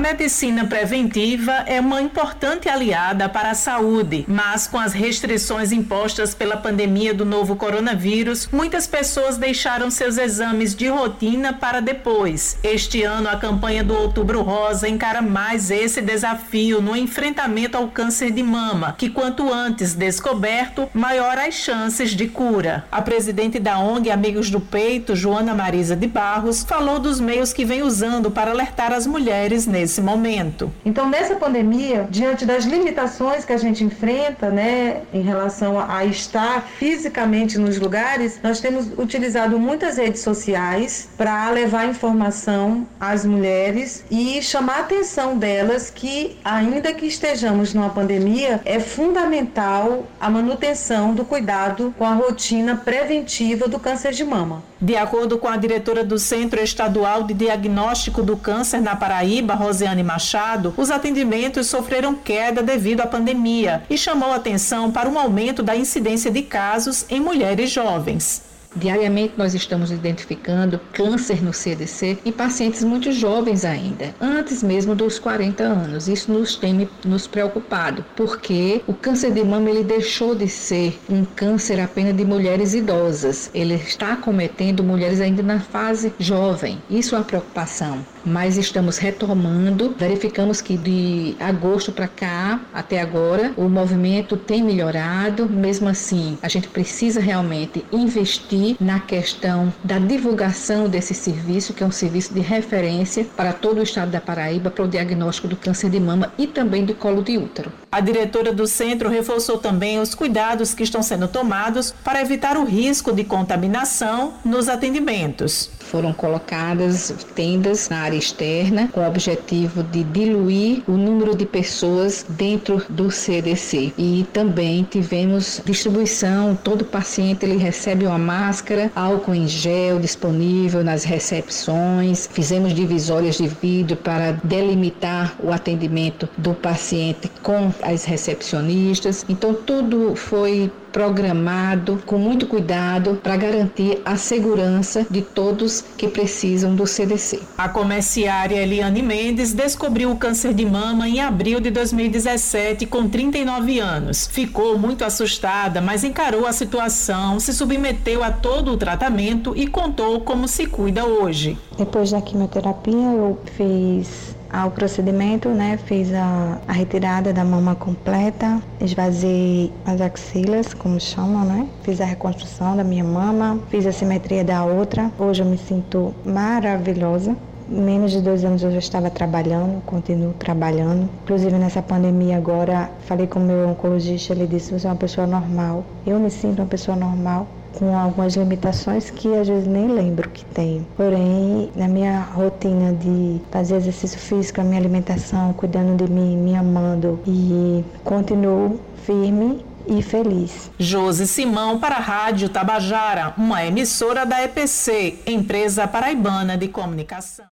medicina preventiva é uma importante aliada para a saúde, mas com as restrições impostas pela pandemia do novo coronavírus, muitas pessoas deixaram seus exames de rotina para depois. Este ano, a campanha do Outubro Rosa encara mais esse desafio no enfrentamento ao câncer de mama, que quanto antes descoberto, maior as chances de cura. A presidente da ONG Amigos do Peito, Joana Marisa de Barros, falou dos meios que vem usando para alertar as mulheres nesse momento. Então, nessa pandemia, diante das limitações que a gente enfrenta, né, em relação a estar fisicamente nos lugares, nós temos utilizado muitas redes sociais para levar informação às mulheres e chamar a atenção delas que, ainda que estejamos numa pandemia, é fundamental a manutenção do cuidado com a rotina preventiva do câncer de mama. De acordo com a diretora do Centro Estadual de Diagnóstico do Câncer na Paraíba, Rosiane Machado, os atendimentos sofreram queda devido à pandemia e chamou atenção para um aumento da incidência de casos em mulheres jovens. Diariamente nós estamos identificando câncer no CDC em pacientes muito jovens ainda, antes mesmo dos 40 anos. Isso nos tem nos preocupado, porque o câncer de mama ele deixou de ser um câncer apenas de mulheres idosas. Ele está cometendo mulheres ainda na fase jovem. Isso é uma preocupação mas estamos retomando. Verificamos que de agosto para cá, até agora, o movimento tem melhorado. Mesmo assim, a gente precisa realmente investir na questão da divulgação desse serviço, que é um serviço de referência para todo o estado da Paraíba para o diagnóstico do câncer de mama e também do colo de útero. A diretora do centro reforçou também os cuidados que estão sendo tomados para evitar o risco de contaminação nos atendimentos. Foram colocadas tendas na área externa com o objetivo de diluir o número de pessoas dentro do CDC. E também tivemos distribuição, todo paciente ele recebe uma máscara, álcool em gel disponível nas recepções. Fizemos divisórias de vidro para delimitar o atendimento do paciente com as recepcionistas. Então tudo foi programado com muito cuidado para garantir a segurança de todos que precisam do CDC. A comerciária Eliane Mendes descobriu o câncer de mama em abril de 2017 com 39 anos. Ficou muito assustada, mas encarou a situação, se submeteu a todo o tratamento e contou como se cuida hoje. Depois da quimioterapia, eu fiz ao procedimento, né, fiz a, a, retirada da mama completa, esvaziei as axilas, como chamam, né, fiz a reconstrução da minha mama, fiz a simetria da outra. Hoje eu me sinto maravilhosa. Menos de dois anos eu já estava trabalhando, continuo trabalhando. Inclusive nessa pandemia agora, falei com o meu oncologista, ele disse, você é uma pessoa normal. Eu me sinto uma pessoa normal com algumas limitações que às vezes nem lembro que tenho. Porém, na minha rotina de fazer exercício físico, a minha alimentação, cuidando de mim, me amando e continuo firme e feliz. Josi Simão para a Rádio Tabajara, uma emissora da EPC, empresa paraibana de comunicação.